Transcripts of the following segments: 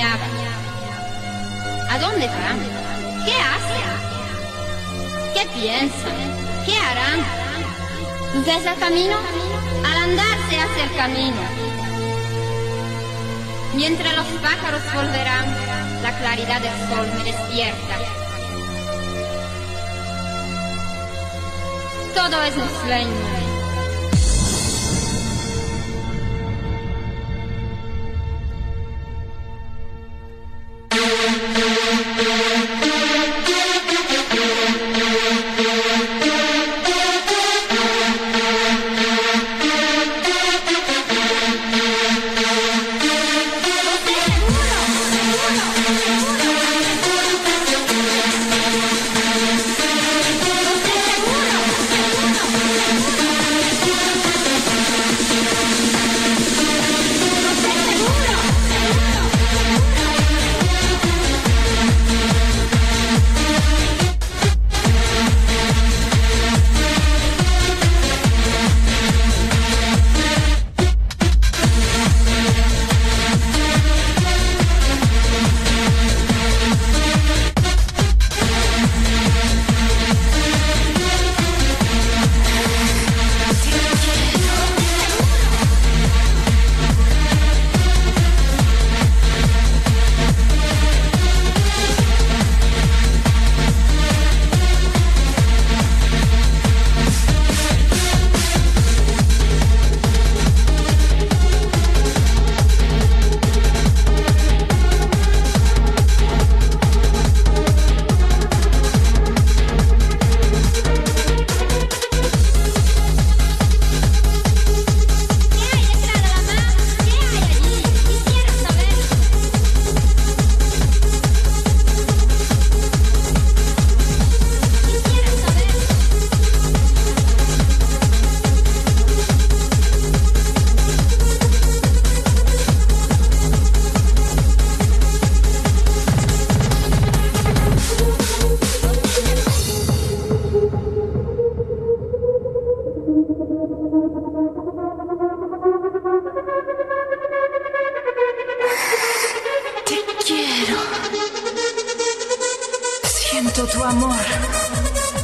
¿A dónde van? ¿Qué hacen? ¿Qué piensan? ¿Qué harán? ¿Ves el camino? Al andar se hace el camino. Mientras los pájaros volverán, la claridad del sol me despierta. Todo es un sueño. siento tu amor.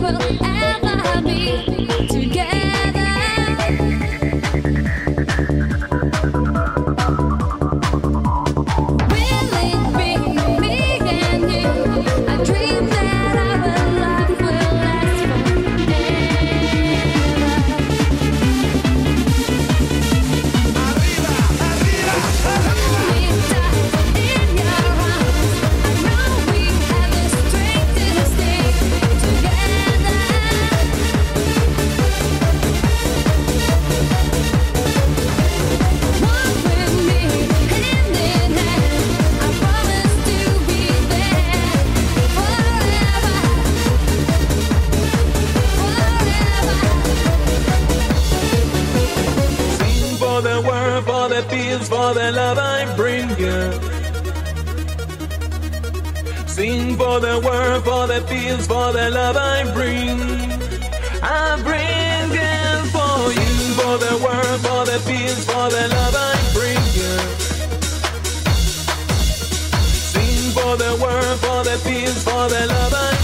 will ever be. The for the love I bring you. Sing for the world, for the peace, for the love I bring. I bring it for you, for the world, for the peace, for the love I bring you. Sing for the world, for the peace, for the love. I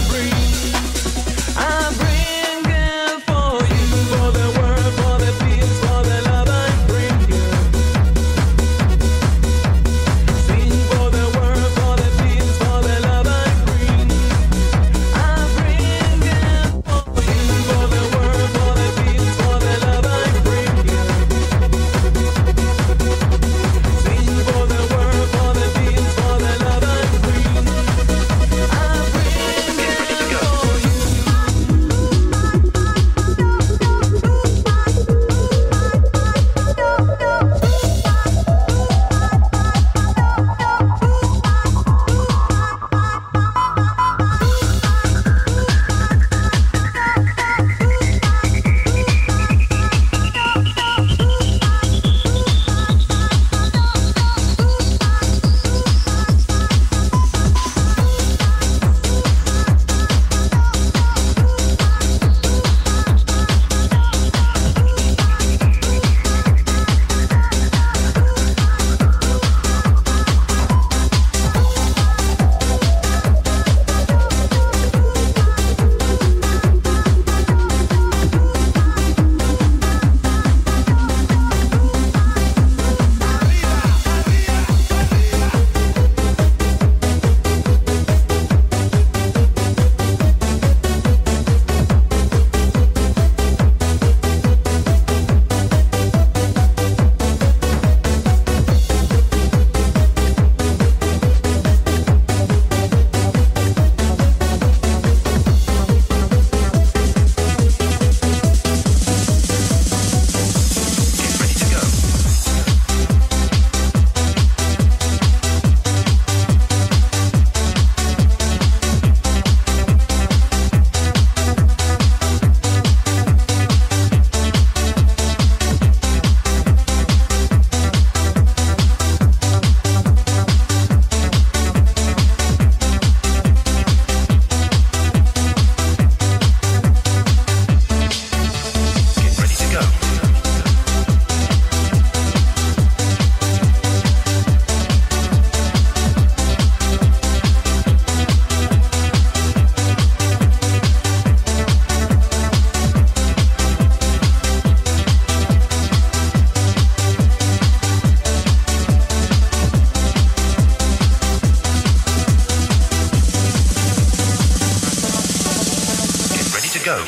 go.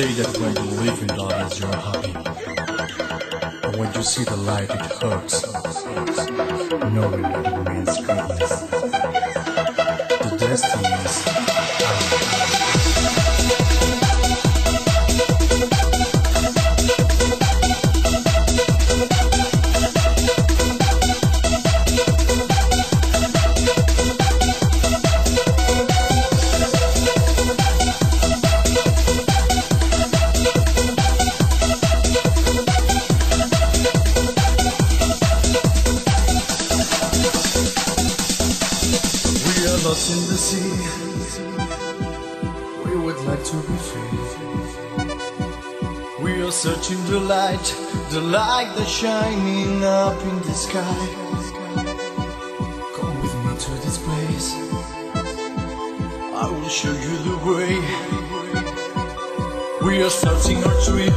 Say that when you live in darkness you're happy. But when you see the light it hurts. Knowing that it means goodness. The destiny is We would like to be free. We are searching the light, the light that's shining up in the sky. Come with me to this place. I will show you the way. We are starting our trip